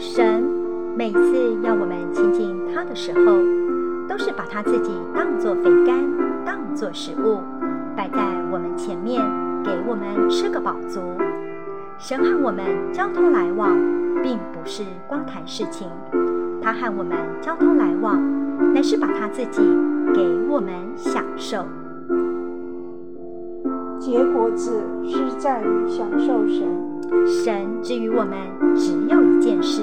神每次要我们亲近他的时候，都是把他自己当作肥甘，当作食物，摆在我们前面，给我们吃个饱足。神和我们交通来往，并不是光谈事情。他和我们交通来往，乃是把他自己给我们享受。结果子是在于享受神。神之于我们只有一件事，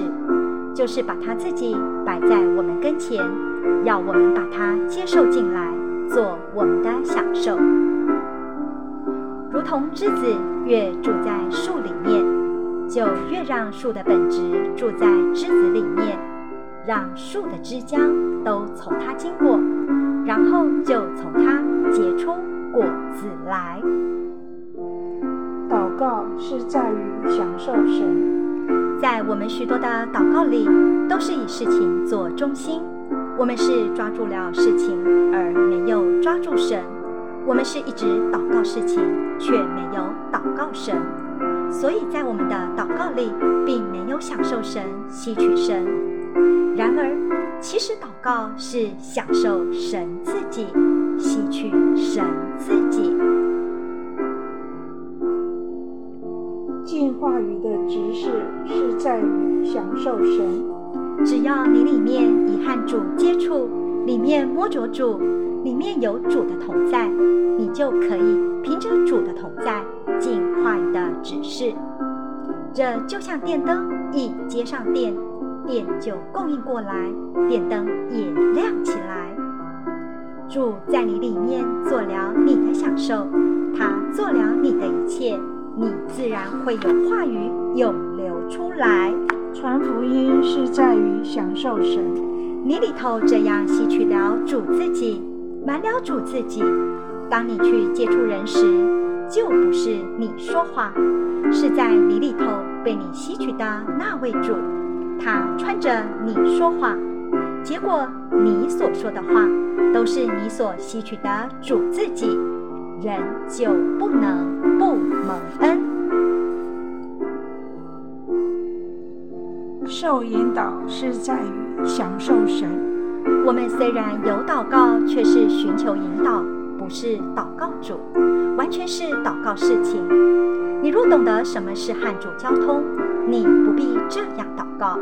就是把他自己摆在我们跟前，要我们把他接受进来，做我们的享受。如同枝子越住在树里面，就越让树的本质住在枝子里面，让树的枝浆都从它经过，然后就从它结出果子来。是在于享受神，在我们许多的祷告里，都是以事情做中心。我们是抓住了事情，而没有抓住神；我们是一直祷告事情，却没有祷告神。所以在我们的祷告里，并没有享受神、吸取神。然而，其实祷告是享受神自己，吸取神自己。进化语的指示是在于享受神。只要你里面已和主接触，里面摸着主，里面有主的同在，你就可以凭着主的同在进化语的指示。这就像电灯一接上电，电就供应过来，电灯也亮起来。主在你里面做了你的享受，他做了你的一切。你自然会有话语涌流出来。传福音是在于享受神，你里头这样吸取了主自己，满了主自己。当你去接触人时，就不是你说话，是在你里头被你吸取的那位主，他穿着你说话。结果你所说的话，都是你所吸取的主自己。人就不能不蒙恩。受引导是在于享受神。我们虽然有祷告，却是寻求引导，不是祷告主，完全是祷告事情。你若懂得什么是和主交通，你不必这样祷告。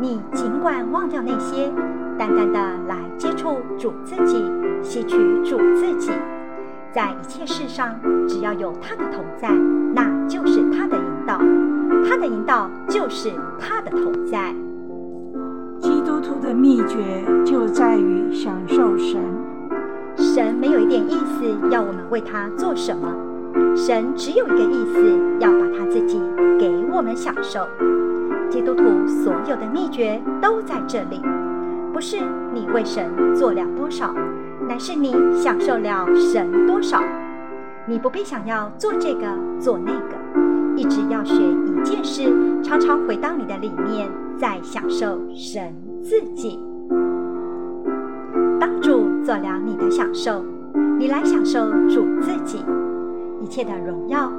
你尽管忘掉那些，单单的来接触主自己，吸取主自己。在一切事上，只要有他的同在，那就是他的引导；他的引导就是他的同在。基督徒的秘诀就在于享受神。神没有一点意思要我们为他做什么，神只有一个意思，要把他自己给我们享受。基督徒所有的秘诀都在这里，不是你为神做了多少。乃是你享受了神多少，你不必想要做这个做那个，一直要学一件事，常常回到你的里面，在享受神自己。当主做了你的享受，你来享受主自己，一切的荣耀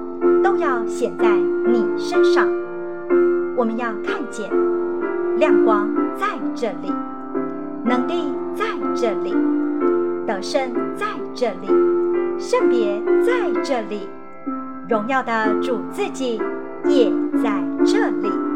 都要显在你身上。我们要看见亮光在这里，能力在这里。得胜在这里，圣别在这里，荣耀的主自己也在这里。